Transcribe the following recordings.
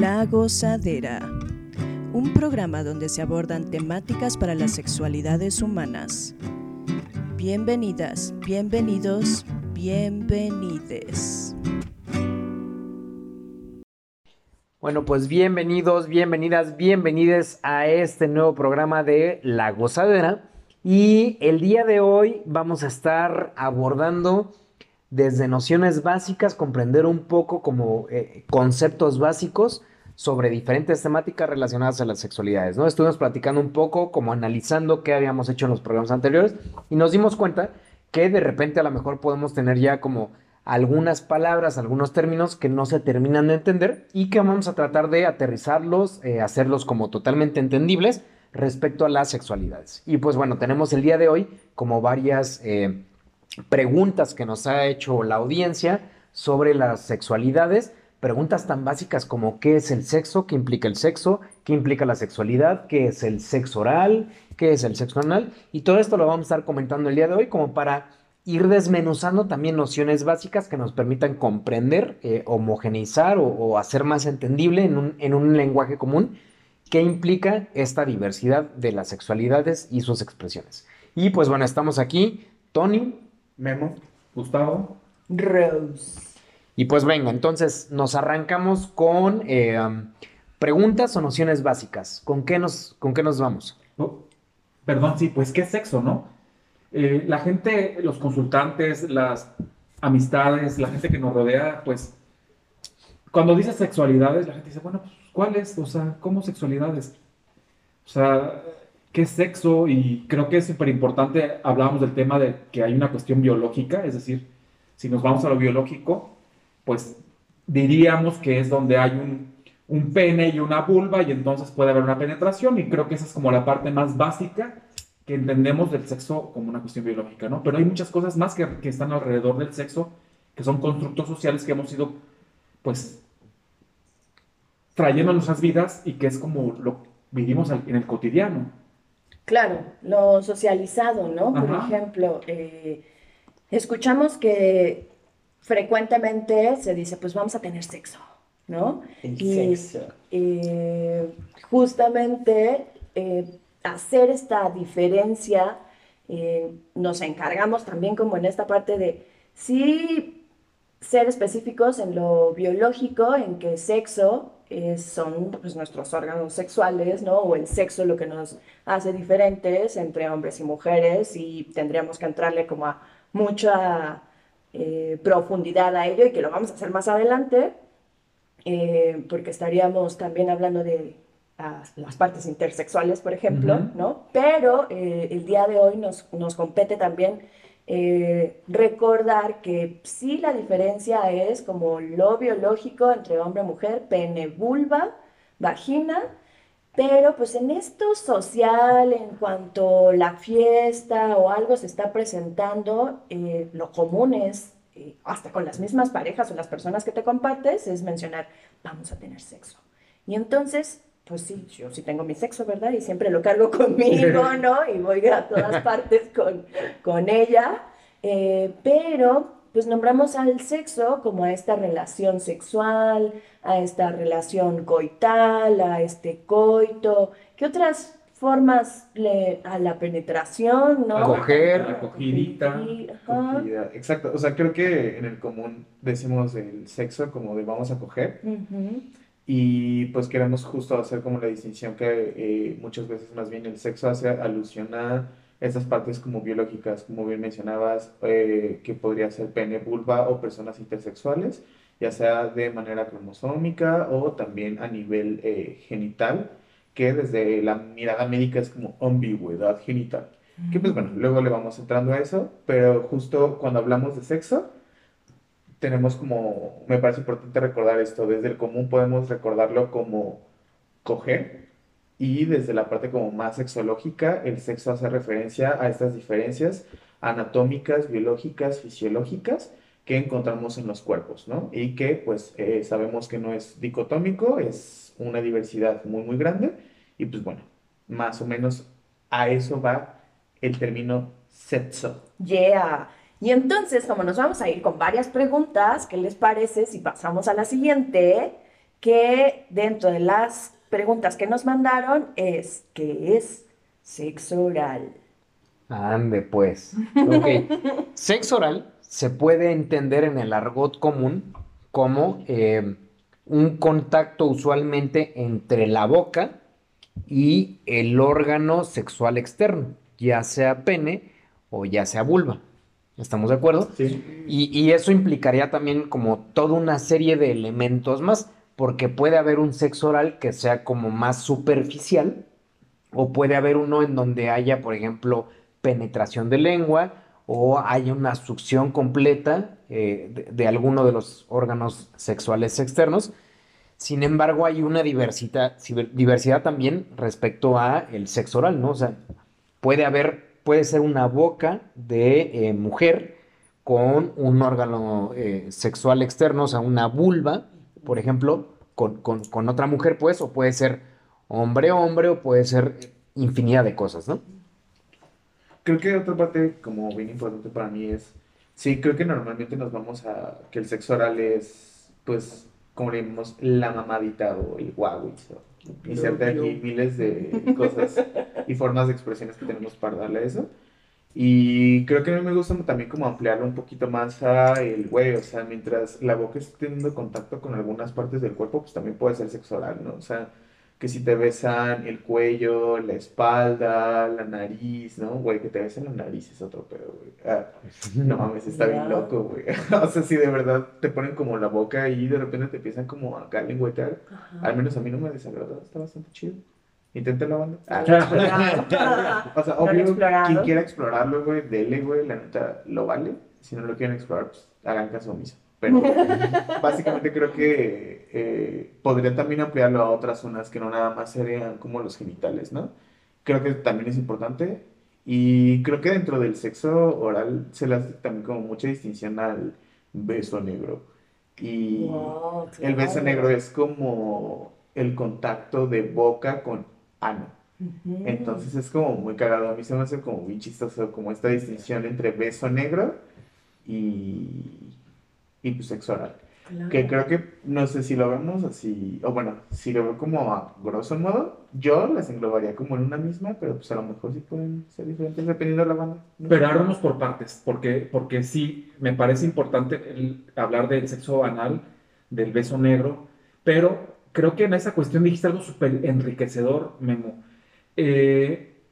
La Gozadera, un programa donde se abordan temáticas para las sexualidades humanas. Bienvenidas, bienvenidos, bienvenides. Bueno, pues bienvenidos, bienvenidas, bienvenides a este nuevo programa de La Gozadera. Y el día de hoy vamos a estar abordando desde nociones básicas, comprender un poco como eh, conceptos básicos sobre diferentes temáticas relacionadas a las sexualidades, ¿no? Estuvimos platicando un poco, como analizando qué habíamos hecho en los programas anteriores y nos dimos cuenta que de repente a lo mejor podemos tener ya como algunas palabras, algunos términos que no se terminan de entender y que vamos a tratar de aterrizarlos, eh, hacerlos como totalmente entendibles respecto a las sexualidades. Y pues bueno, tenemos el día de hoy como varias eh, preguntas que nos ha hecho la audiencia sobre las sexualidades, preguntas tan básicas como qué es el sexo, qué implica el sexo, qué implica la sexualidad, qué es el sexo oral, qué es el sexo anal, y todo esto lo vamos a estar comentando el día de hoy como para ir desmenuzando también nociones básicas que nos permitan comprender, eh, homogeneizar o, hacer más entendible en un, en un lenguaje común qué implica esta diversidad de las sexualidades y sus expresiones. Y pues bueno, estamos aquí, Tony, Memo, Gustavo, Rose. Y pues venga, entonces nos arrancamos con eh, um, preguntas o nociones básicas. ¿Con qué nos, con qué nos vamos? Perdón, sí, pues qué sexo, ¿no? Eh, la gente, los consultantes, las amistades, la gente que nos rodea, pues cuando dice sexualidades, la gente dice, bueno, pues. O sea, ¿cómo sexualidades? O sea, ¿qué es sexo? Y creo que es súper importante, hablábamos del tema de que hay una cuestión biológica, es decir, si nos vamos a lo biológico, pues diríamos que es donde hay un, un pene y una vulva y entonces puede haber una penetración y creo que esa es como la parte más básica que entendemos del sexo como una cuestión biológica, ¿no? Pero hay muchas cosas más que, que están alrededor del sexo, que son constructos sociales que hemos ido, pues, trayendo a nuestras vidas y que es como lo vivimos en el cotidiano. Claro, lo socializado, ¿no? Por ejemplo, eh, escuchamos que frecuentemente se dice, pues vamos a tener sexo, ¿no? y, sexo. Eh, justamente eh, hacer esta diferencia, eh, nos encargamos también como en esta parte de sí ser específicos en lo biológico, en que sexo son pues, nuestros órganos sexuales, ¿no? O el sexo lo que nos hace diferentes entre hombres y mujeres y tendríamos que entrarle como a mucha eh, profundidad a ello y que lo vamos a hacer más adelante, eh, porque estaríamos también hablando de las partes intersexuales, por ejemplo, ¿no? Pero eh, el día de hoy nos, nos compete también eh, recordar que sí la diferencia es como lo biológico entre hombre y mujer, pene, vulva, vagina, pero pues en esto social, en cuanto la fiesta o algo se está presentando, eh, lo común es, hasta con las mismas parejas o las personas que te compartes, es mencionar, vamos a tener sexo. Y entonces pues sí, yo sí tengo mi sexo, ¿verdad? Y siempre lo cargo conmigo, ¿no? Y voy a todas partes con, con ella. Eh, pero, pues nombramos al sexo como a esta relación sexual, a esta relación coital, a este coito. ¿Qué otras formas le, a la penetración, ¿no? Acoger. Acogidita. Exacto. O sea, creo que en el común decimos el sexo como de vamos a coger. Y pues queremos justo hacer como la distinción que eh, muchas veces más bien el sexo hace alusión a estas partes como biológicas, como bien mencionabas, eh, que podría ser pene, vulva o personas intersexuales, ya sea de manera cromosómica o también a nivel eh, genital, que desde la mirada médica es como ambigüedad genital. Que pues bueno, luego le vamos entrando a eso, pero justo cuando hablamos de sexo, tenemos como, me parece importante recordar esto, desde el común podemos recordarlo como coger y desde la parte como más sexológica, el sexo hace referencia a estas diferencias anatómicas, biológicas, fisiológicas que encontramos en los cuerpos, ¿no? Y que pues eh, sabemos que no es dicotómico, es una diversidad muy, muy grande y pues bueno, más o menos a eso va el término sexo. Yeah. Y entonces, como nos vamos a ir con varias preguntas, ¿qué les parece si pasamos a la siguiente? que dentro de las preguntas que nos mandaron es, ¿qué es sexo oral? Ande, pues. Ok. Sexo oral se puede entender en el argot común como eh, un contacto usualmente entre la boca y el órgano sexual externo, ya sea pene o ya sea vulva. ¿Estamos de acuerdo? Sí. Y, y eso implicaría también como toda una serie de elementos más, porque puede haber un sexo oral que sea como más superficial, o puede haber uno en donde haya, por ejemplo, penetración de lengua, o haya una succión completa eh, de, alguno de los órganos sexuales externos. Sin embargo, hay una diversidad, diversidad también respecto a el sexo oral, ¿no? O sea, puede haber, puede ser una boca de eh, mujer con un órgano eh, sexual externo, o sea, una vulva, por ejemplo, con, con- con otra mujer, pues, o puede ser hombre-hombre, o puede ser infinidad de cosas, ¿no? Creo que otra parte como bien importante para mí es, sí, creo que normalmente nos vamos a que el sexo oral es, pues, como le llamamos, la mamadita o el guau, y inserta aquí miles de cosas y formas de expresiones que tenemos para darle a eso. Y creo que a mí me gusta también como ampliarlo un poquito más a el güey, o sea, mientras la boca esté teniendo contacto con algunas partes del cuerpo, pues también puede ser sexo oral, ¿no? O sea, que si te besan el cuello, la espalda, la nariz, ¿no? Güey, que te besen la nariz es otro pedo, güey. Ah, no mames, está bien loco, güey. O sea, si de verdad te ponen como la boca y de repente te empiezan como a lengüetear, al menos a mí no me desagrada, está bastante chido. Inténtalo, banda. Ah, o sea, ¿No lo he obvio, quien quiera explorarlo, güey, dele, güey, la neta, lo vale. Si no lo quieren explorar, pues hagan caso omiso. Pero básicamente creo que eh, podría también ampliarlo a otras zonas que no nada más serían como los genitales, ¿no? Creo que también es importante. Y creo que dentro del sexo oral se le hace también como mucha distinción al beso negro. Y Wow, el beso negro es como el contacto de boca con ano. Ujú. Entonces es como muy cagado. A mí se me hace como muy chistoso como esta distinción entre beso negro y, y pues sexo oral. Claro. Que creo que, no sé si lo vemos así, o bueno, si lo veo como a grosso modo, yo las englobaría como en una misma, pero pues a lo mejor sí pueden ser diferentes dependiendo de la banda. ¿no? Pero hablamos por partes, porque, porque sí, me parece importante el hablar del sexo anal, del beso negro, pero creo que en esa cuestión dijiste algo súper enriquecedor, Memo. Eh,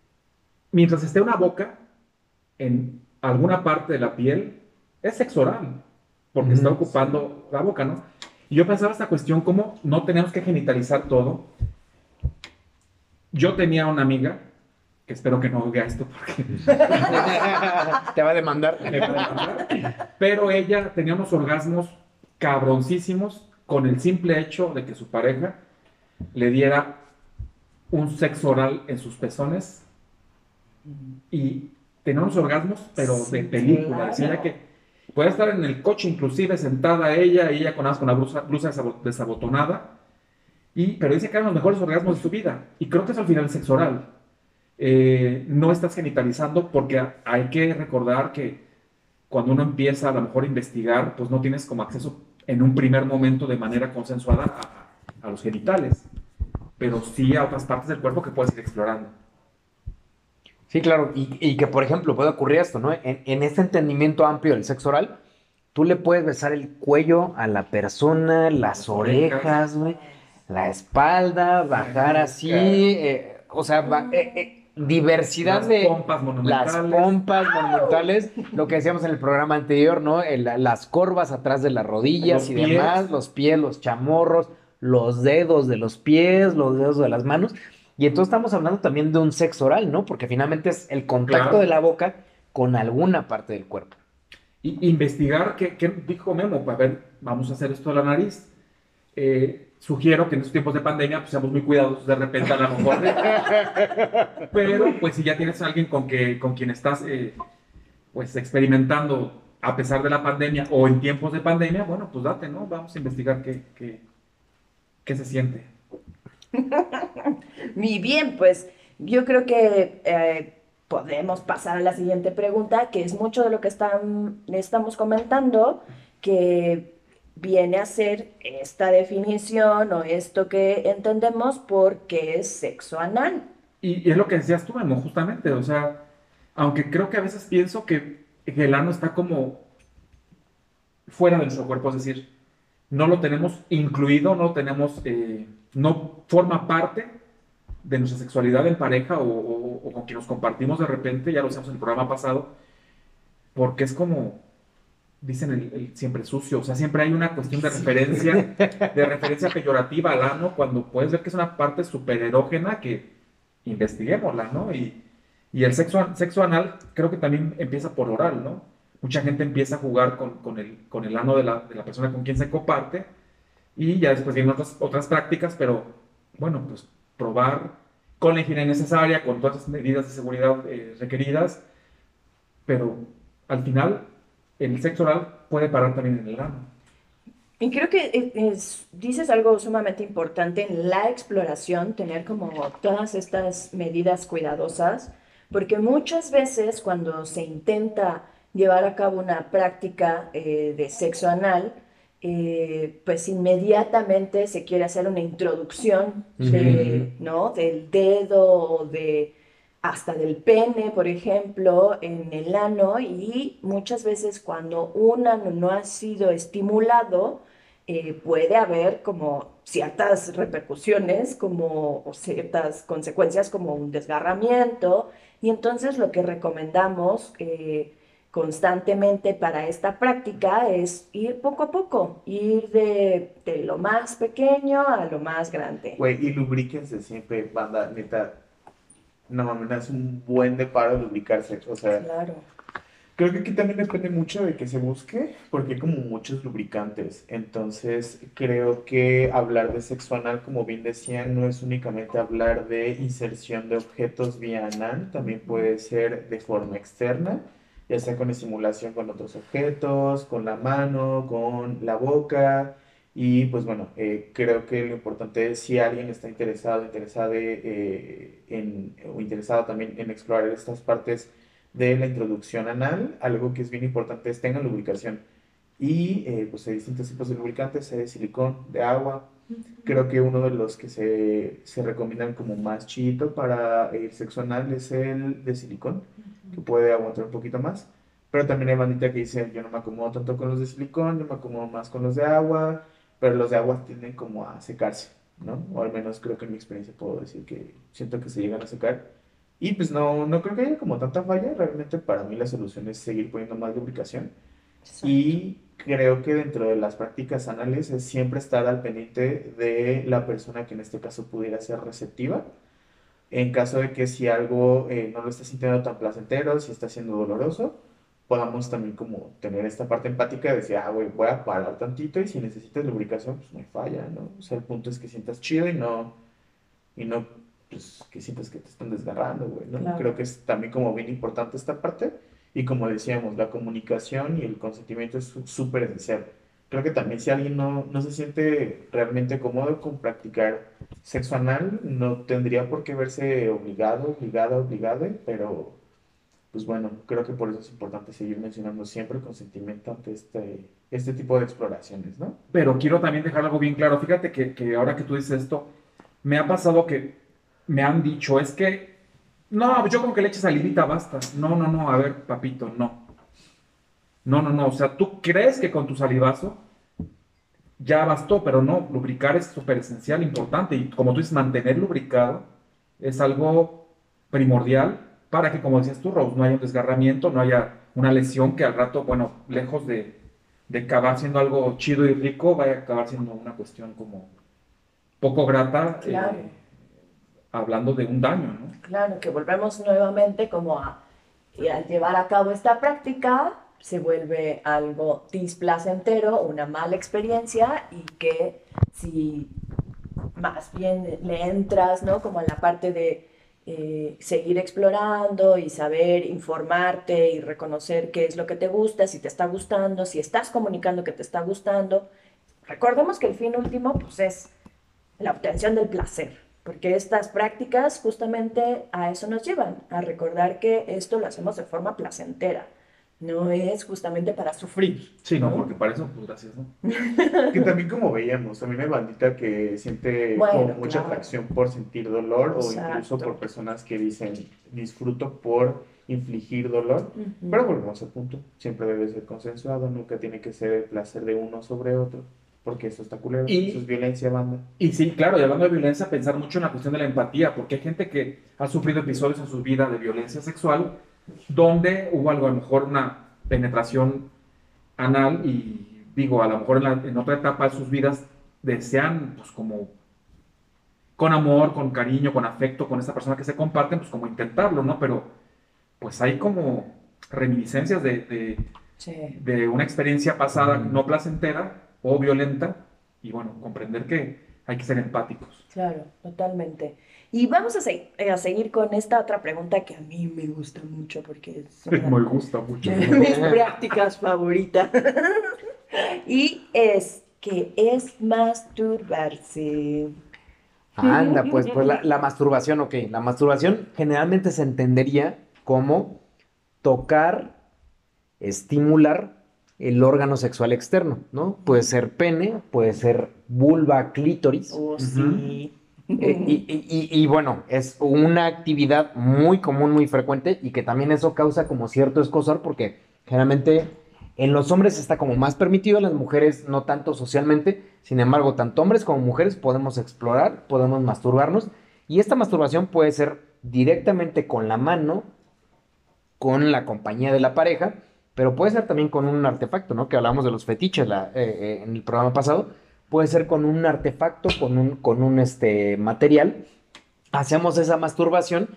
mientras esté una boca en alguna parte de la piel, es sexo oral, porque está Ujú. ocupando la boca, ¿no? Y yo pensaba esta cuestión, como no tenemos que genitalizar todo. Yo tenía una amiga, que espero que no oiga esto porque Te va a demandar. me va a demandar, pero ella tenía unos orgasmos cabroncísimos con el simple hecho de que su pareja le diera un sexo oral en sus pezones y tenía unos orgasmos, pero de película. Decía que podía estar en el coche, inclusive sentada ella, y ella con, con la blusa, blusa desabo- desabotonada, y, pero dice que eran los mejores orgasmos de su vida. Y creo que es al final el sexo oral. Eh, no estás genitalizando porque hay que recordar que cuando uno empieza a lo mejor a investigar, pues no tienes como acceso en un primer momento de manera consensuada a, a los genitales, pero sí a otras partes del cuerpo que puedes ir explorando. Sí, claro, y, y que por ejemplo puede ocurrir esto, ¿no? En, en este entendimiento amplio del sexo oral, tú le puedes besar el cuello a la persona, las Las orejas. güey, la espalda, bajar así, eh, o sea, va- eh, eh, diversidad Las de pompas monumentales. las pompas monumentales, lo que decíamos en el programa anterior, ¿no? El- las corvas atrás de las rodillas Los y pies. demás, los pies, los chamorros, los dedos de los pies, los dedos de las manos. Y entonces estamos hablando también de un sexo oral, ¿no? Porque finalmente es el contacto Claro. de la boca con alguna parte del cuerpo. Y investigar qué, qué dijo Memo, a ver, vamos a hacer esto de la nariz. Eh, sugiero que en estos tiempos de pandemia pues, seamos muy cuidadosos de repente a lo mejor. Pero pues si ya tienes a alguien con, que, con quien estás eh, pues experimentando a pesar de la pandemia o en tiempos de pandemia, bueno, pues date, ¿no? Vamos a investigar qué, qué, qué se siente. Muy bien, pues yo creo que eh, podemos pasar a la siguiente pregunta, que es mucho de lo que están, estamos comentando, que viene a ser esta definición o esto que entendemos porque es sexo anal. Y, es lo que decías tú, Memo, justamente, o sea, aunque creo que a veces pienso que, el ano está como fuera de nuestro cuerpo, es decir, no lo tenemos incluido, no lo tenemos, eh, no forma parte de nuestra sexualidad en pareja o, con quien nos compartimos de repente, ya lo hicimos en el programa pasado, porque es como, dicen el, siempre sucio, o sea, siempre hay una cuestión de referencia, de referencia peyorativa al ano, cuando puedes ver que es una parte súper erógena que investiguémosla, ¿no? Y, y el sexo, sexo anal creo que también empieza por oral, ¿no? Mucha gente empieza a jugar con, con, el, con el ano de la, de la, persona con quien se comparte y ya después vienen otras, otras prácticas, pero bueno, pues probar con la higiene necesaria, con todas las medidas de seguridad eh, requeridas, pero al final el sexo oral puede parar también en el ano. Y creo que eh, dices algo sumamente importante en la exploración, tener como todas estas medidas cuidadosas, porque muchas veces cuando se intenta llevar a cabo una práctica eh, de sexo anal, eh, pues inmediatamente se quiere hacer una introducción ¿no? del dedo o de hasta del pene, por ejemplo, en el ano y muchas veces cuando un ano no ha sido estimulado, eh, puede haber como ciertas repercusiones, como o ciertas consecuencias como un desgarramiento y entonces lo que recomendamos eh, constantemente para esta práctica es ir poco a poco, ir de, lo más pequeño a lo más grande. Y lubriquense siempre, banda, neta, no mames, es un buen de paro lubricarse. O sea, claro. creo que aquí también depende mucho de que se busque, porque hay como muchos lubricantes. Entonces, creo que hablar de sexo anal, como bien decían, no es únicamente hablar de inserción de objetos vía anal, también puede ser de forma externa, ya sea con estimulación con otros objetos, con la mano, con la boca y pues bueno, eh, creo que lo importante es si alguien está interesado, interesada eh, en, o interesado también en explorar estas partes de la introducción anal, algo que es bien importante es tengan lubricación. Y eh, pues hay distintos tipos de lubricantes, hay de silicón, de agua. Creo que uno de los que se, se recomiendan como más chido para el sexo anal es el de silicón, que puede aguantar un poquito más. Pero también hay bandita que dice, yo no me acomodo tanto con los de silicón, yo me acomodo más con los de agua pero los de agua tienden como a secarse, ¿no? O al menos creo que en mi experiencia puedo decir que siento que se llegan a secar. Y pues no, no creo que haya como tanta falla, realmente para mí la solución es seguir poniendo más lubricación. Y creo que dentro de las prácticas anales es siempre estar al pendiente de la persona que en este caso pudiera ser receptiva. En caso de que si algo eh, no lo está sintiendo tan placentero, si está siendo doloroso, podamos también como tener esta parte empática de decir, ah, güey, voy a parar tantito y si necesitas lubricación, pues no hay falla, ¿no? O sea, el punto es que sientas chido y no, y no, pues, que sientas que te están desgarrando, güey, ¿no? Creo que es también como bien importante esta parte y como decíamos, la comunicación y el consentimiento es súper esencial. Creo que también si alguien no, no se siente realmente cómodo con practicar sexo anal, no tendría por qué verse obligado, obligada, obligada, pero pues bueno, creo que por eso es importante seguir mencionando siempre el consentimiento ante este, este tipo de exploraciones, ¿no? Pero quiero también dejar algo bien claro. Fíjate que, que ahora que tú dices esto, me ha pasado que me han dicho, es que, no, yo con que le eches salivita basta. No, no, no, a ver, papito, no. No, no, no, o sea, tú crees que con tu salivazo ya bastó, pero no, lubricar es súper esencial, importante. Y como tú dices, mantener lubricado es algo primordial para que, como decías tú, Rose, no haya un desgarramiento, no haya una lesión que al rato, bueno, lejos de, de acabar siendo algo chido y rico, vaya a acabar siendo una cuestión como poco grata, eh, hablando de un daño, ¿no? Claro, que volvemos nuevamente como a, y al llevar a cabo esta práctica, se vuelve algo displacentero, una mala experiencia y que si más bien le entras, ¿no? Como en la parte de eh, seguir explorando y saber informarte y reconocer qué es lo que te gusta, si te está gustando, si estás comunicando que te está gustando. Recordemos que el fin último pues, es la obtención del placer, porque estas prácticas justamente a eso nos llevan, a recordar que esto lo hacemos de forma placentera, no es justamente para sufrir. Sí, no, porque para eso, pues gracias, ¿no? Que también como veíamos, también hay bandita que siente Bueno, como mucha claro. atracción por sentir dolor o incluso por personas que dicen disfruto por infligir dolor. Pero volvemos al punto, siempre debe ser consensuado, nunca tiene que ser el placer de uno sobre otro, porque eso está culero, Y- eso es violencia, banda. Y sí, claro, y hablando de violencia, pensar mucho en la cuestión de la empatía, porque hay gente que ha sufrido episodios en su vida de violencia sexual donde hubo algo, a lo mejor una penetración anal y digo, a lo mejor en, la- en otra etapa de sus vidas desean, pues como con amor, con cariño, con afecto, con esa persona que se comparten, pues como intentarlo, ¿no? Pero pues hay como reminiscencias de, de, Sí. de una experiencia pasada no placentera o violenta y bueno, comprender que hay que ser empáticos. Claro, totalmente. Y vamos a, se- a seguir con esta otra pregunta que a mí me gusta mucho porque es una Me gusta mucho. de mis prácticas favoritas. y es que es masturbarse. Anda, pues, pues la, la masturbación, ok. La masturbación generalmente se entendería como tocar, estimular el órgano sexual externo, ¿no? Puede ser pene, puede ser vulva, clítoris. Oh, sí. Eh, y, y- y- y bueno, es una actividad muy común, muy frecuente y que también eso causa como cierto escosor porque generalmente en los hombres está como más permitido, en las mujeres no tanto socialmente. Sin embargo, tanto hombres como mujeres podemos explorar, podemos masturbarnos y esta masturbación puede ser directamente con la mano, con la compañía de la pareja, pero puede ser también con un artefacto, ¿no? Que hablamos de los fetiches la- eh, eh, en el programa pasado. Puede ser con un artefacto, con un, con un este, material. Hacemos esa masturbación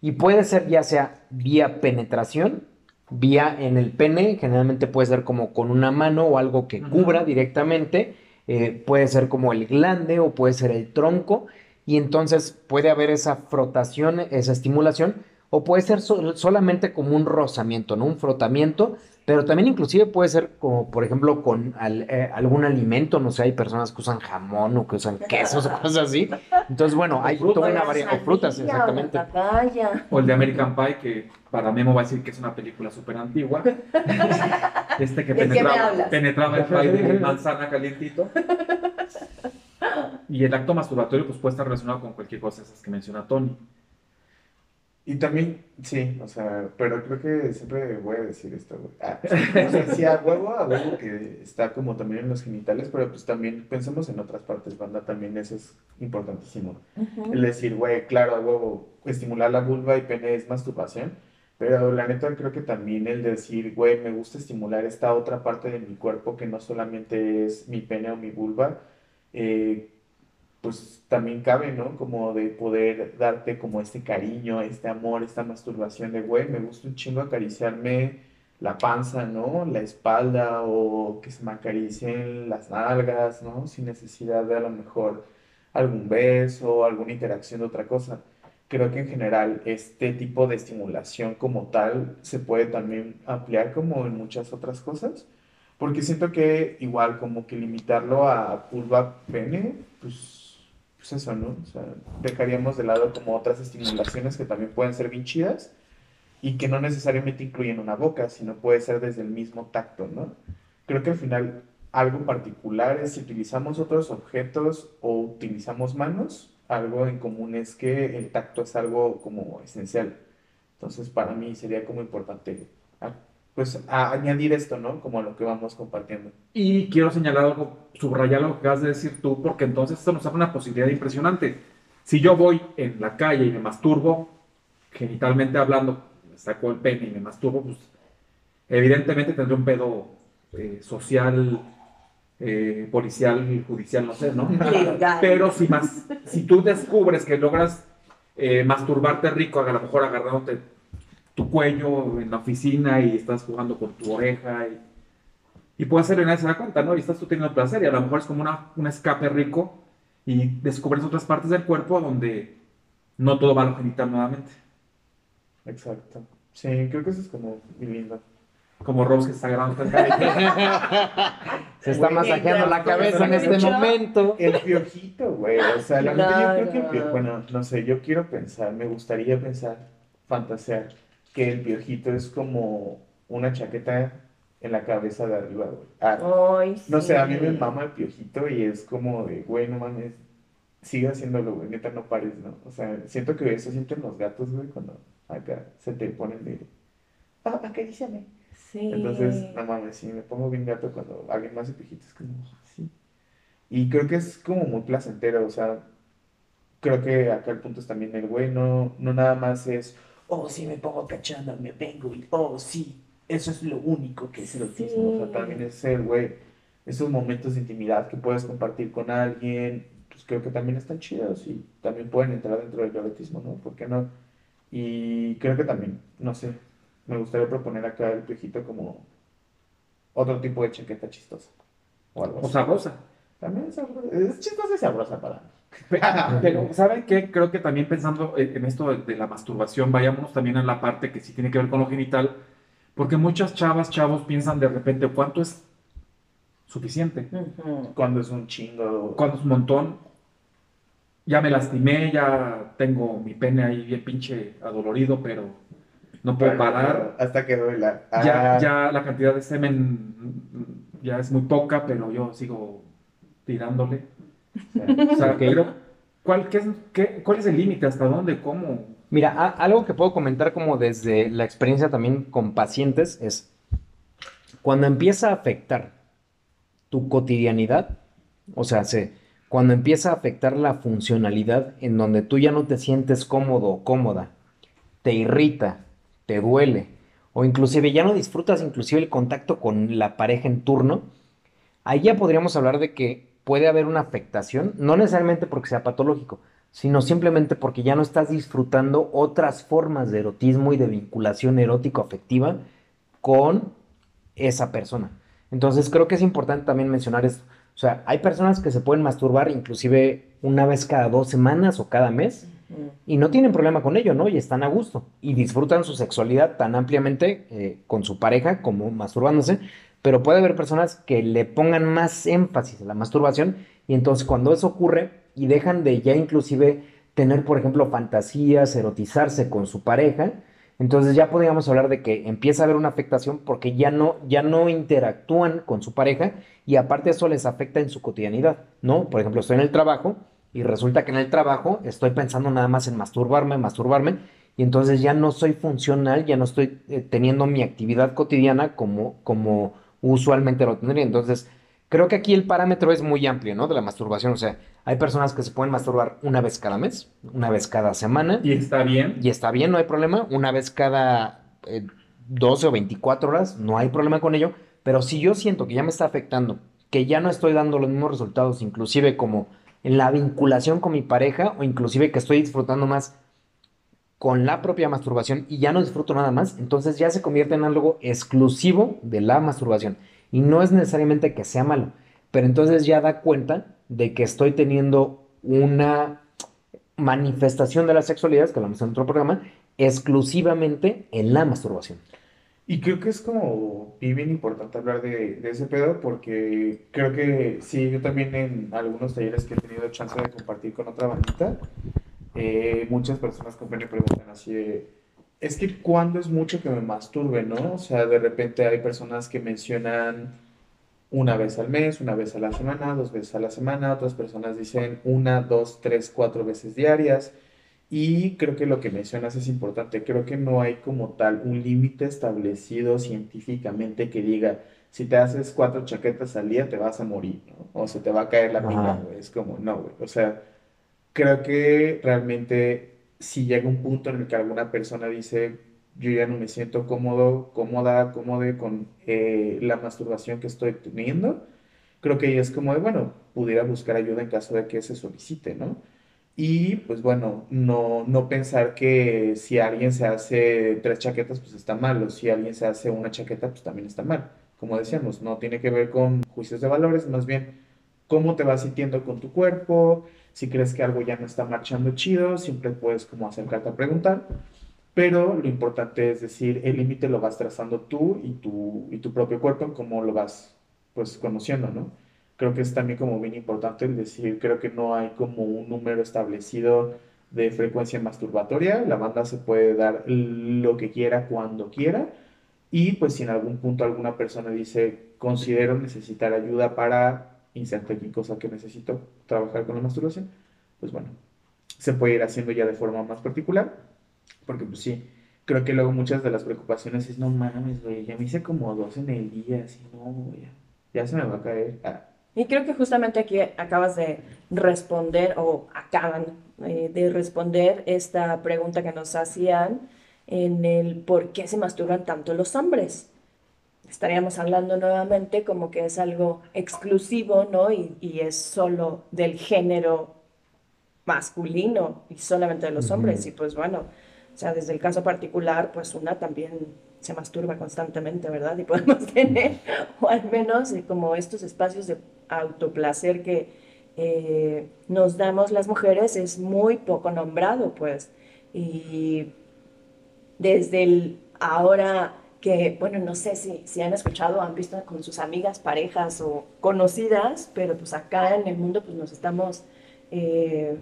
y puede ser ya sea vía penetración, vía en el pene, generalmente puede ser como con una mano o algo que cubra directamente, eh, puede ser como el glande o puede ser el tronco y entonces puede haber esa frotación, esa estimulación o puede ser sol- solamente como un rozamiento, ¿no? Un frotamiento, pero también inclusive puede ser como, por ejemplo, con al- eh, algún alimento, no sé, hay personas que usan jamón o que usan quesos o cosas así. Entonces, bueno, hay frutas. toda una variedad, o frutas, exactamente. O la papaya. O el de American Pie, que para Memo va a decir que es una película súper antigua. Este que ¿De qué me penetraba, penetraba el pie de manzana calientito. Y el acto masturbatorio pues puede estar relacionado con cualquier cosa de esas que menciona Tony. Y también, sí, o sea, pero creo que siempre voy a decir esto, güey. Ah, o sea, sí, a huevo, a huevo que está como también en los genitales, pero pues también pensemos en otras partes, banda, también eso es importantísimo. El decir, güey, claro, a huevo, estimular la vulva y pene es masturbación, pero la neta creo que también el decir, güey, me gusta estimular esta otra parte de mi cuerpo que no solamente es mi pene o mi vulva, eh, pues también cabe, ¿no? Como de poder darte como este cariño, este amor, esta masturbación de, güey, me gusta un chingo acariciarme la panza, ¿no? La espalda o que se me acaricien las nalgas, ¿no? Sin necesidad de a lo mejor algún beso, alguna interacción de otra cosa. Creo que en general este tipo de estimulación como tal se puede también ampliar como en muchas otras cosas, porque siento que igual como que limitarlo a vulva pene, pues, pues eso, ¿no? O sea, dejaríamos de lado como otras estimulaciones que también pueden ser bien chidas y que no necesariamente incluyen una boca, sino puede ser desde el mismo tacto, ¿no? Creo que al final algo particular es si utilizamos otros objetos o utilizamos manos, algo en común es que el tacto es algo como esencial. Entonces, para mí sería como importante, pues, a- añadir esto, ¿no? Como a lo que vamos compartiendo. Y quiero señalar algo, subrayar lo que acabas de decir tú, porque entonces esto nos abre una posibilidad impresionante. Si yo voy en la calle y me masturbo, genitalmente hablando, me saco el pene y me masturbo, pues evidentemente tendré un pedo eh, social, eh, policial, judicial, no sé, ¿no? Legal. Pero si, más, si tú descubres que logras eh, masturbarte rico, a lo mejor agarrándote tu cuello en la oficina y estás jugando con tu oreja y, y puede ser y nadie se da cuenta, ¿no? Y estás tú teniendo placer y a lo mejor es como una, un escape rico y descubres otras partes del cuerpo donde no todo va a lo genital nuevamente. Exacto. Sí, creo que eso es como muy lindo. Como Rose que está grabando. Se está Güey, masajeando la cabeza en este momento. El piojito, güey. O sea, la neta yo creo que el Claro. pio- bueno, no sé, yo quiero pensar, me gustaría pensar, fantasear, que el piojito es como una chaqueta en la cabeza de arriba, güey. Ah, no sé, a mí me mama el piojito y es como de, güey, no mames, sigue haciéndolo, güey, neta no pares, ¿no? O sea, siento que eso sienten los gatos, güey, cuando acá se te ponen de, ah, acaríciame. Sí. Entonces, no mames, sí, me pongo bien gato cuando alguien más hace piojito, es como, sí. Y creo que es como muy placentero, o sea, creo que acá el punto es también el güey, no, no nada más es, oh, sí, me pongo cachando, me vengo y, oh, sí, eso es lo único que es erotismo. O sea, también es el, güey, esos momentos de intimidad que puedes compartir con alguien, pues creo que también están chidos y también pueden entrar dentro del erotismo, ¿no? ¿Por qué no? Y creo que también, no sé, me gustaría proponer acá el pejito como otro tipo de chaqueta chistosa. O algo O sabrosa. También es sabrosa. Es chistosa y sabrosa para Pero, ¿saben qué? Creo que también pensando en esto de la masturbación, vayámonos también a la parte que sí tiene que ver con lo genital porque muchas chavas, chavos piensan de repente cuánto es suficiente. Cuando es un chingo. Cuando es un montón. Ya me lastimé, ya tengo mi pene ahí bien pinche adolorido, pero no puedo parar. Hasta que duela. Ya, ah. ya la cantidad de semen ya es muy poca, pero yo sigo tirándole. O sea, ¿cuál, qué, ¿cuál es el límite? ¿Hasta dónde? ¿Cómo? Mira, algo que puedo comentar como desde la experiencia también con pacientes es cuando empieza a afectar tu cotidianidad, o sea, cuando empieza a afectar la funcionalidad en donde tú ya no te sientes cómodo o cómoda, te irrita, te duele, o inclusive ya no disfrutas inclusive el contacto con la pareja en turno, ahí ya podríamos hablar de que puede haber una afectación, no necesariamente porque sea patológico, sino simplemente porque ya no estás disfrutando otras formas de erotismo y de vinculación erótico-afectiva con esa persona. Entonces creo que es importante también mencionar esto. O sea, hay personas que se pueden masturbar inclusive una vez cada dos semanas o cada mes y no tienen problema con ello, ¿no? Y están a gusto y disfrutan su sexualidad tan ampliamente eh, con su pareja como masturbándose, pero puede haber personas que le pongan más énfasis a la masturbación y entonces cuando eso ocurre y dejan de ya inclusive tener, por ejemplo, fantasías, erotizarse con su pareja, entonces ya podríamos hablar de que empieza a haber una afectación porque ya no, ya no interactúan con su pareja y aparte eso les afecta en su cotidianidad, ¿no? Por ejemplo, estoy en el trabajo y resulta que en el trabajo estoy pensando nada más en masturbarme, masturbarme y entonces ya no soy funcional, ya no estoy eh, teniendo mi actividad cotidiana como, como usualmente lo tendría. Entonces, Creo que aquí el parámetro es muy amplio, ¿no? De la masturbación. O sea, hay personas que se pueden masturbar una vez cada mes, una vez cada semana. Y está bien. Y está bien, no hay problema. Una vez cada 12 eh, o 24 horas, no hay problema con ello. Pero si yo siento que ya me está afectando, que ya no estoy dando los mismos resultados, inclusive como en la vinculación con mi pareja, o inclusive que estoy disfrutando más con la propia masturbación y ya no disfruto nada más, entonces ya se convierte en algo exclusivo de la masturbación. Y no es necesariamente que sea malo, pero entonces ya da cuenta de que estoy teniendo una manifestación de la sexualidad, que hablamos en otro programa, exclusivamente en la masturbación. Y creo que es como bien importante hablar de, ese pedo porque creo que sí, yo también en algunos talleres que he tenido chance de compartir con otra bandita, eh, muchas personas que me preguntan así de, es que cuando es mucho que me masturbe, ¿no? O sea, de repente hay personas que mencionan una vez al mes, una vez a la semana, dos veces a la semana, otras personas dicen una, dos, tres, cuatro veces diarias. Y creo que lo que mencionas es importante. Creo que no hay como tal un límite establecido científicamente que diga, si te haces cuatro chaquetas al día te vas a morir, ¿no? O se te va a caer la pinta, güey. Es como, no, güey. O sea, creo que realmente si llega un punto en el que alguna persona dice, yo ya no me siento cómodo, cómoda, cómoda con eh, la masturbación que estoy teniendo, creo que es como de, bueno, pudiera buscar ayuda en caso de que se solicite, ¿no? Y pues bueno, no, no pensar que si alguien se hace tres chaquetas, pues está mal, o si alguien se hace una chaqueta, pues también está mal. Como decíamos, no tiene que ver con juicios de valores, más bien cómo te vas sintiendo con tu cuerpo, si crees que algo ya no está marchando chido, siempre puedes como acercarte a preguntar. Pero lo importante es decir, el límite lo vas trazando tú y tu, y tu propio cuerpo, cómo lo vas pues conociendo, ¿no? Creo que es también como bien importante el decir, creo que no hay como un número establecido de frecuencia masturbatoria, la banda se puede dar lo que quiera cuando quiera, Y pues si en algún punto alguna persona dice, considero necesitar ayuda para insertar aquí cosa que necesito trabajar con la masturbación, pues bueno, se puede ir haciendo ya de forma más particular, porque pues sí, creo que luego muchas de las preocupaciones es, no mames, güey, ya me hice como dos en el día, así, no, ya, ya se me va a caer. Ah. Y creo que justamente aquí acabas de responder, o acaban eh, de responder esta pregunta que nos hacían en el por qué se masturban tanto los hombres. Estaríamos hablando nuevamente como que es algo exclusivo, ¿no? Y, y es solo del género masculino y solamente de los hombres. Y pues bueno, o sea, desde el caso particular, pues una también se masturba constantemente, ¿verdad? Y podemos tener, o al menos eh, como estos espacios de autoplacer que eh, nos damos las mujeres es muy poco nombrado, pues. Y desde el ahora que, bueno, no sé si, si han escuchado, han visto con sus amigas, parejas o conocidas, pero pues acá en el mundo pues nos estamos eh,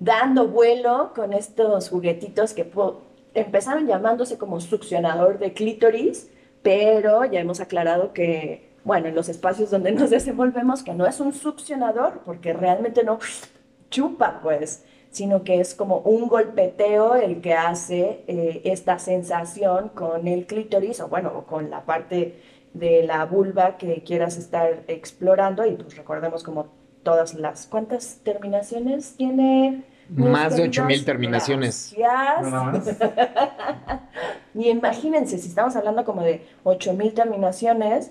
dando vuelo con estos juguetitos que empezaron llamándose como succionador de clítoris, pero ya hemos aclarado que, bueno, en los espacios donde nos desenvolvemos, que no es un succionador, porque realmente no chupa, pues, sino que es como un golpeteo el que hace eh, esta sensación con el clítoris, o bueno, con la parte de la vulva que quieras estar explorando, y pues recordemos como todas las, ¿cuántas terminaciones tiene? Más de 8000 terminaciones. y imagínense, si estamos hablando como de 8000 terminaciones,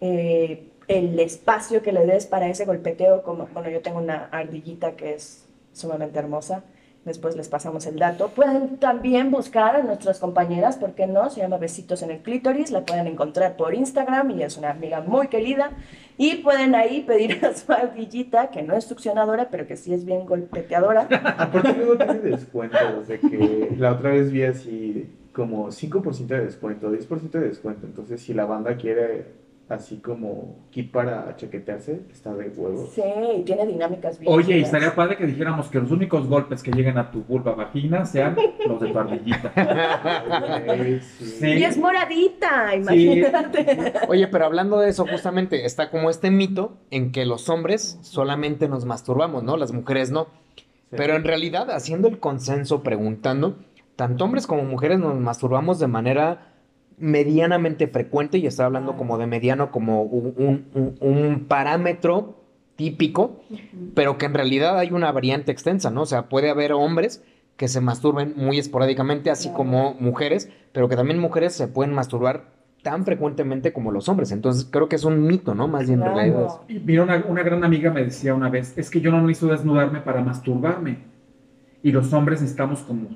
eh, el espacio que le des para ese golpeteo, como, bueno, yo tengo una ardillita que es sumamente hermosa, después les pasamos el dato. Pueden también buscar a nuestras compañeras, ¿por qué no? Se llama Besitos en el Clítoris, la pueden encontrar por Instagram y es una amiga muy querida. Y pueden ahí pedir a su ardillita, que no es succionadora, pero que sí es bien golpeteadora. Aparte luego tiene descuentos, de que la otra vez vi así como 5% de descuento, 10% de descuento. Entonces si la banda quiere así como kit para chaquetearse, está de huevo. Sí, tiene dinámicas bien. Oye, y estaría padre que dijéramos que los únicos golpes que lleguen a tu vulva vagina sean los de tu ardillita. sí. Y es moradita, imagínate. Oye, pero hablando de eso, justamente está como este mito en que los hombres solamente nos masturbamos, ¿no? Las mujeres no. Pero en realidad, haciendo el consenso, preguntando, tanto hombres como mujeres nos masturbamos de manera medianamente frecuente, y estoy hablando como de mediano, como un, parámetro típico, pero que en realidad hay una variante extensa, ¿no? O sea, puede haber hombres que se masturben muy esporádicamente, así como mujeres, pero que también mujeres se pueden masturbar tan frecuentemente como los hombres. Entonces creo que es un mito, ¿no? Más bien realidad. Mira, una, una, gran amiga me decía una vez, es que yo no necesito desnudarme para masturbarme. Y los hombres necesitamos como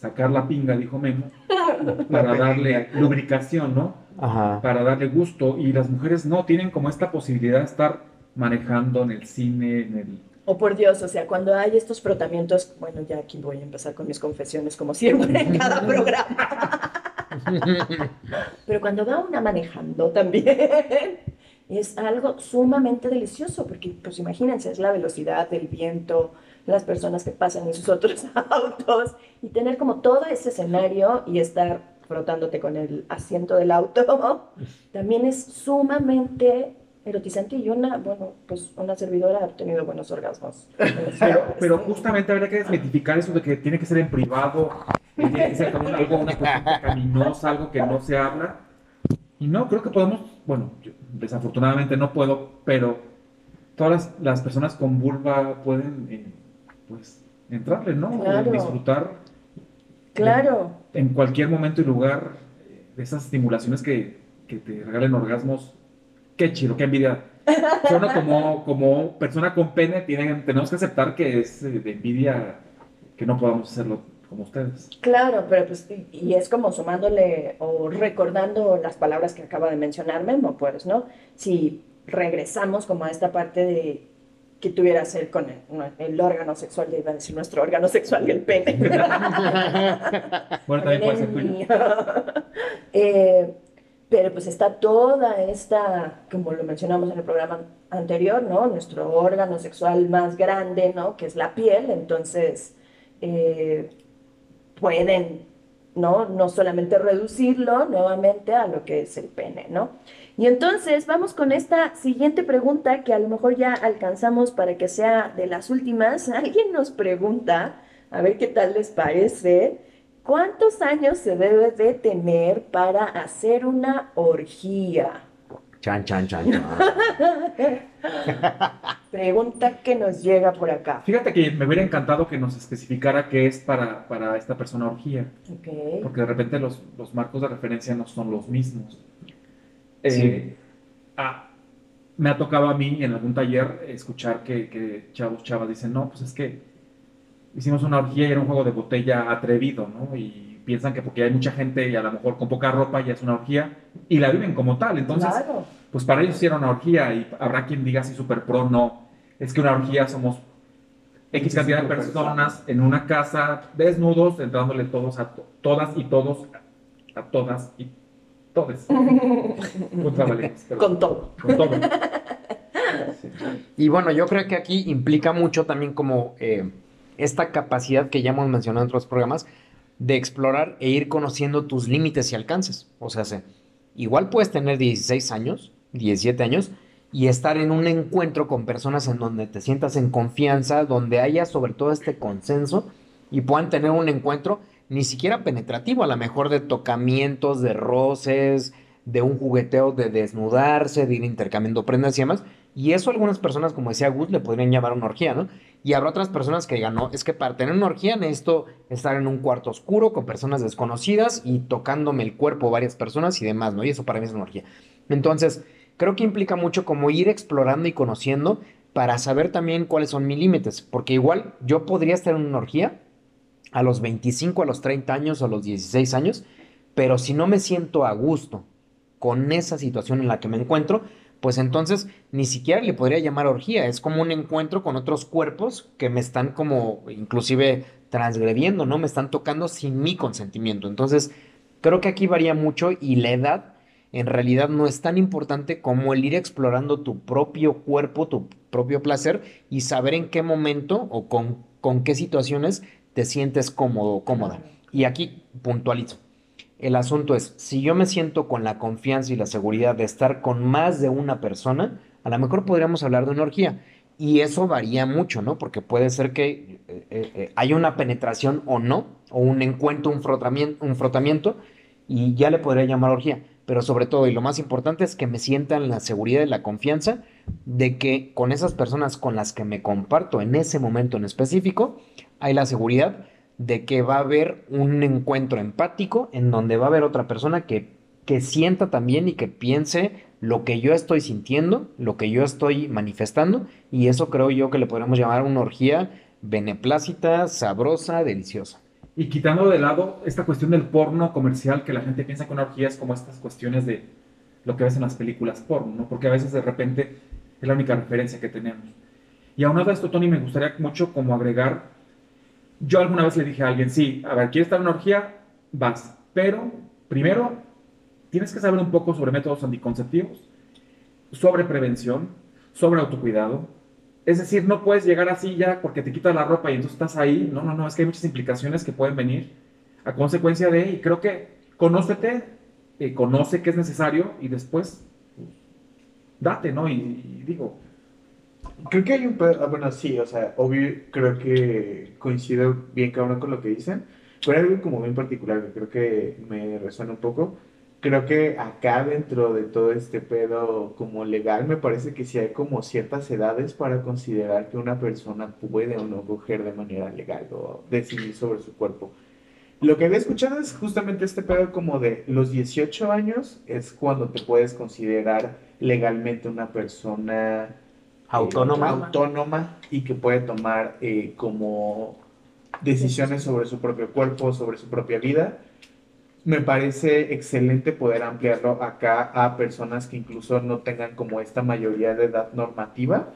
sacar la pinga, dijo Memo, para darle lubricación, ¿no? Ajá. Para darle gusto. Y las mujeres no, tienen como esta posibilidad de estar manejando en el cine, en el... Oh, por Dios, o sea, cuando hay estos frotamientos, bueno, ya aquí voy a empezar con mis confesiones, como siempre en cada programa. Pero cuando va una manejando también, es algo sumamente delicioso, porque pues imagínense, es la velocidad del viento, las personas que pasan en sus otros autos y tener como todo ese escenario y estar frotándote con el asiento del auto, también es sumamente erotizante y una, bueno, pues una servidora ha tenido buenos orgasmos. Pero, justamente habría que desmitificar eso de que tiene que ser en privado, tiene que ser como algo, una cuestión caminosa, algo que no se habla. Y no, creo que podemos, bueno, desafortunadamente no puedo, pero todas las, personas con vulva pueden eh, pues entrarle, ¿no? Disfrutar. Claro. En, cualquier momento y lugar de esas estimulaciones que, te regalen orgasmos. Qué chido, qué envidia. Yo como, como persona con pene tienen, tenemos que aceptar que es de envidia que no podamos hacerlo como ustedes. Claro, pero pues, y es como sumándole o recordando las palabras que acaba de mencionar Memo, pues, ¿no? Si regresamos como a esta parte de que tuviera que ser con el, órgano sexual, ya iba a decir nuestro órgano sexual el pene. bueno, también puede ser tuyo. Eh, pero pues está toda esta, como lo mencionamos en el programa anterior, ¿no? Nuestro órgano sexual más grande, ¿no? Que es la piel, entonces eh, pueden ¿no? No solamente reducirlo nuevamente a lo que es el pene, ¿no? Y entonces vamos con esta siguiente pregunta que a lo mejor ya alcanzamos para que sea de las últimas. Alguien nos pregunta, a ver qué tal les parece, ¿cuántos años se debe de tener para hacer una orgía? Chan, chan, chan, chan. Pregunta que nos llega por acá. Fíjate que me hubiera encantado que nos especificara qué es para, para esta persona orgía. Porque de repente los, los marcos de referencia no son los mismos. Eh, Sí. ah, me ha tocado a mí en algún taller escuchar que, que chavos, chavas dicen, no, pues es que hicimos una orgía y era un juego de botella atrevido, ¿no? Y piensan que porque hay mucha gente y a lo mejor con poca ropa ya es una orgía y la viven como tal. Entonces, claro. pues para ellos sí era una orgía y habrá quien diga así super pro, no. Es que una orgía somos X cantidad de personas en una casa desnudos, entrándole todos a to- todas y todos a todas y todes. Perdón. Con todo. Con todo. Y bueno, yo creo que aquí implica mucho también como eh, esta capacidad que ya hemos mencionado en otros programas de explorar e ir conociendo tus límites y alcances. O sea, se- igual puedes tener 16 años, 17 años y estar en un encuentro con personas en donde te sientas en confianza, donde haya sobre todo este consenso y puedan tener un encuentro ni siquiera penetrativo, a lo mejor de tocamientos, de roces, de un jugueteo, de desnudarse, de ir intercambiando prendas y demás. Y eso algunas personas, como decía Gus, le podrían llamar una orgía, ¿no? Y habrá otras personas que digan, no, es que para tener una orgía necesito estar en un cuarto oscuro con personas desconocidas y tocándome el cuerpo varias personas y demás, ¿no? Y eso para mí es una orgía. Entonces, creo que implica mucho como ir explorando y conociendo para saber también cuáles son mis límites, porque igual yo podría estar en una orgía a los 25, a los 30 años, a los 16 años, pero si no me siento a gusto con esa situación en la que me encuentro, pues entonces ni siquiera le podría llamar orgía, es como un encuentro con otros cuerpos que me están como inclusive transgrediendo, ¿no? Me están tocando sin mi consentimiento. Entonces, creo que aquí varía mucho y la edad en realidad no es tan importante como el ir explorando tu propio cuerpo, tu propio placer y saber en qué momento o con, con qué situaciones te sientes cómodo cómoda. Y aquí puntualizo. El asunto es, si yo me siento con la confianza y la seguridad de estar con más de una persona, a lo mejor podríamos hablar de una orgía. Y eso varía mucho, ¿no? Porque puede ser que eh, eh, eh, haya una penetración o no, o un encuentro, un frotamiento, un frotamiento, y ya le podría llamar orgía. Pero sobre todo, y lo más importante es que me sienta en la seguridad y la confianza de que con esas personas con las que me comparto en ese momento en específico, hay la seguridad de que va a haber un encuentro empático en donde va a haber otra persona que, que sienta también y que piense lo que yo estoy sintiendo, lo que yo estoy manifestando, y eso creo yo que le podríamos llamar una orgía beneplácita, sabrosa, deliciosa. Y quitando de lado esta cuestión del porno comercial, que la gente piensa que una orgía es como estas cuestiones de lo que ves en las películas porno, ¿no? Porque a veces de repente es la única referencia que tenemos. Y aunado a esto, Tony, me gustaría mucho como agregar, yo alguna vez le dije a alguien, sí, a ver, ¿quieres estar en una orgía? Vas. Pero, primero, tienes que saber un poco sobre métodos anticonceptivos, sobre prevención, sobre autocuidado, es decir, no puedes llegar así ya porque te quitas la ropa y entonces estás ahí. No, no, no, es que hay muchas implicaciones que pueden venir a consecuencia de, y creo que conócete, eh, conoce qué es necesario y después pues, date, ¿no? Y digo, Creo que hay un pedo, ah, bueno, sí, o sea, obvio, creo que coincido bien cabrón con lo que dicen, pero hay algo como bien particular que creo que me resuena un poco. Creo que acá dentro de todo este pedo como legal, me parece que sí hay como ciertas edades para considerar que una persona puede o no coger de manera legal o decidir sobre su cuerpo. Lo que había escuchado es justamente este pedo como de los 18 años es cuando te puedes considerar legalmente una persona Autónoma. eh, autónoma y que puede tomar eh, como decisiones sobre su propio cuerpo, sobre su propia vida. Me parece excelente poder ampliarlo acá a personas que incluso no tengan como esta mayoría de edad normativa,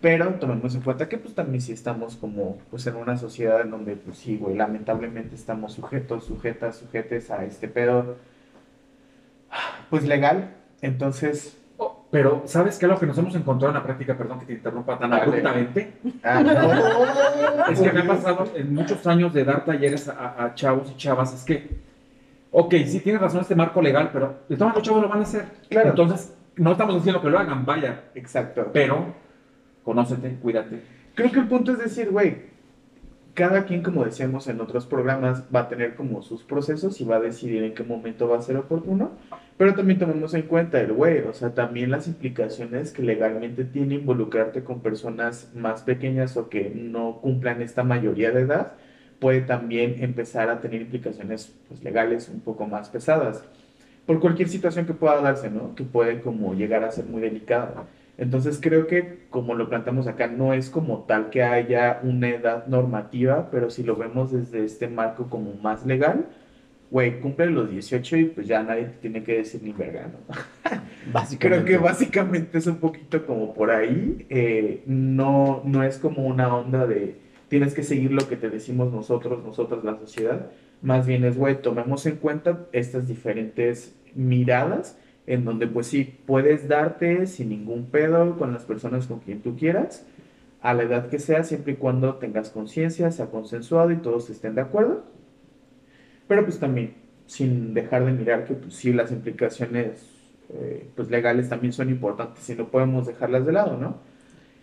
pero tomemos en cuenta que pues también sí estamos como pues en una sociedad en donde pues sí, güey, lamentablemente estamos sujetos, sujetas, sujetes a este pedo pues legal. Entonces, pero ¿sabes qué es lo que nos hemos encontrado en la práctica? Perdón que te interrumpa tan abruptamente. ah, no. Es que me ha pasado en muchos años de dar talleres a, a chavos y chavas, es que ok, sí tienes razón este marco legal, pero de todas los chavos lo van a hacer. Claro. Entonces, no estamos diciendo que lo hagan, vaya, Exacto. pero conócete, cuídate. Creo que el punto es decir, güey, cada quien, como decíamos en otros programas, va a tener como sus procesos y va a decidir en qué momento va a ser oportuno, pero también tomemos en cuenta el güey, o sea, también las implicaciones que legalmente tiene involucrarte con personas más pequeñas o que no cumplan esta mayoría de edad, puede también empezar a tener implicaciones pues, legales un poco más pesadas, por cualquier situación que pueda darse, ¿no? Que puede como llegar a ser muy delicada. Entonces creo que, como lo planteamos acá, no es como tal que haya una edad normativa, pero si lo vemos desde este marco como más legal, güey, cumple los 18 y pues ya nadie te tiene que decir ni verga, ¿no? Creo que básicamente es un poquito como por ahí, eh, no, no es como una onda de tienes que seguir lo que te decimos nosotros, nosotras, la sociedad, más bien es, güey, tomemos en cuenta estas diferentes miradas en donde pues sí, puedes darte sin ningún pedo con las personas con quien tú quieras, a la edad que sea, siempre y cuando tengas conciencia, sea consensuado y todos estén de acuerdo. Pero pues también, sin dejar de mirar que pues sí, las implicaciones eh, pues legales también son importantes y no podemos dejarlas de lado, ¿no?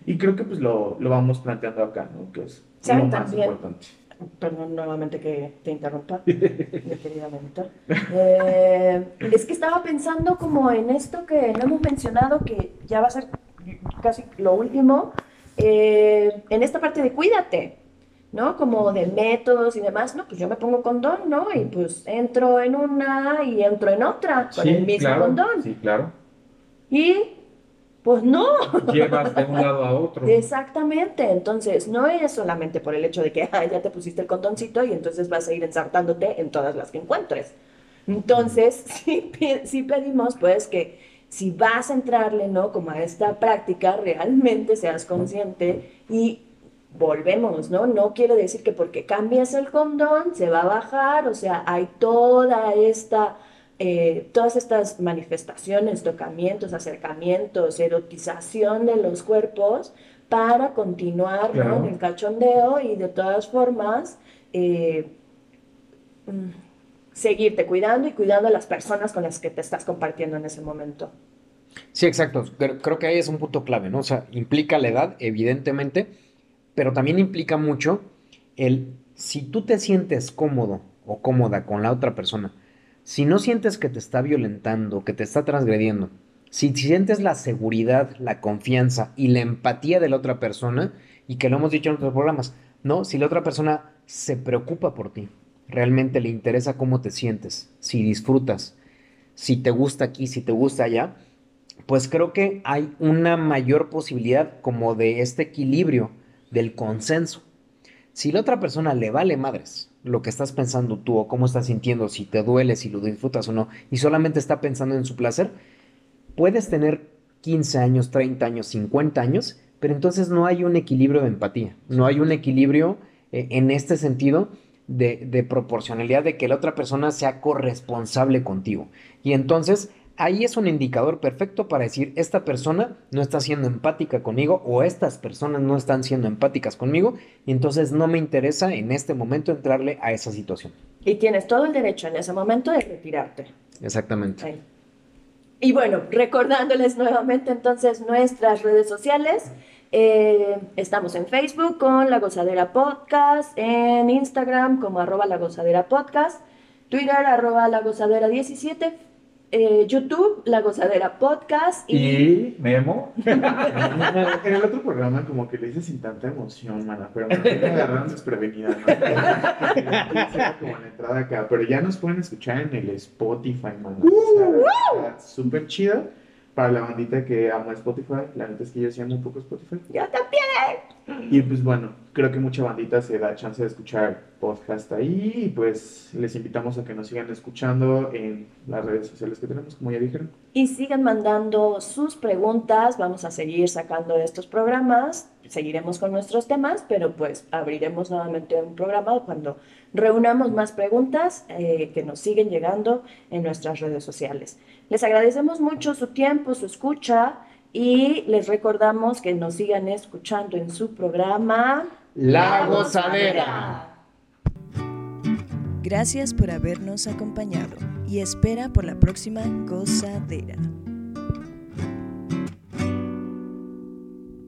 Y creo que pues lo, lo vamos planteando acá, ¿no? Que es lo más importante. Perdón nuevamente que te interrumpa, mi querida mentor. Eh, es que estaba pensando como en esto que no hemos mencionado, que ya va a ser casi lo último, eh, en esta parte de cuídate, ¿no? Como de métodos y demás, ¿no? Pues yo me pongo condón, ¿no? Y pues entro en una y entro en otra con el mismo claro, condón. Sí, claro. Y pues no. Llevas de un lado a otro. Exactamente, entonces no es solamente por el hecho de que "Ay, ya te pusiste el condoncito y entonces vas a ir ensartándote en todas las que encuentres. Entonces, sí, pi- sí pedimos pues que si vas a entrarle, ¿no? Como a esta práctica, realmente seas consciente y volvemos, ¿no? No quiere decir que porque cambias el condón se va a bajar, o sea, hay toda esta eh, todas estas manifestaciones, tocamientos, acercamientos, erotización de los cuerpos para continuar. Claro. en el cachondeo y de todas formas eh, mm, seguirte cuidando y cuidando a las personas con las que te estás compartiendo en ese momento. Sí, exacto. Creo, creo que ahí es un punto clave, ¿no? O sea, implica la edad, evidentemente, pero también implica mucho el si tú te sientes cómodo o cómoda con la otra persona, si no sientes que te está violentando, que te está transgrediendo, si sientes la seguridad, la confianza y la empatía de la otra persona, y que lo hemos dicho en otros programas, ¿no? Si la otra persona se preocupa por ti, realmente le interesa cómo te sientes, si disfrutas, si te gusta aquí, si te gusta allá, pues creo que hay una mayor posibilidad como de este equilibrio del consenso. Si la otra persona le vale madres lo que estás pensando tú o cómo estás sintiendo, si te duele, si lo disfrutas o no, y solamente está pensando en su placer, puedes tener 15 años, 30 años, 50 años, pero entonces no hay un equilibrio de empatía, no hay un equilibrio eh, en este sentido de, de proporcionalidad de que la otra persona sea corresponsable contigo. Y entonces ahí es un indicador perfecto para decir, esta persona no está siendo empática conmigo o estas personas no están siendo empáticas conmigo y entonces no me interesa en este momento entrarle a esa situación. Y tienes todo el derecho en ese momento de retirarte. Exactamente. Ahí. Y bueno, recordándoles nuevamente entonces nuestras redes sociales. eh, estamos en Facebook con La Gozadera Podcast, en Instagram como arroba La Gozadera Podcast, Twitter arroba La Gozadera 17, eh, YouTube La Gozadera Podcast y... Y Memo. En el otro programa como que le hice sin tanta emoción, mana, pero me agarraron desprevenida, ¿no? Como la entrada acá, pero ya nos pueden escuchar en el Spotify, mana. O sea, está súper chido para la bandita que ama Spotify. La neta es que yo sí amo un poco Spotify. Yo también. Y pues bueno, creo que mucha bandita se da chance de escuchar podcast ahí y pues les invitamos a que nos sigan escuchando en las redes sociales que tenemos, como ya dijeron. Y sigan mandando sus preguntas, vamos a seguir sacando estos programas, seguiremos con nuestros temas, pero pues abriremos nuevamente un programa cuando reunamos más preguntas eh, que nos siguen llegando en nuestras redes sociales. Les agradecemos mucho su tiempo, su escucha y les recordamos que nos sigan escuchando en su programa La Gozadera. Gracias por habernos acompañado y espera por la próxima gozadera.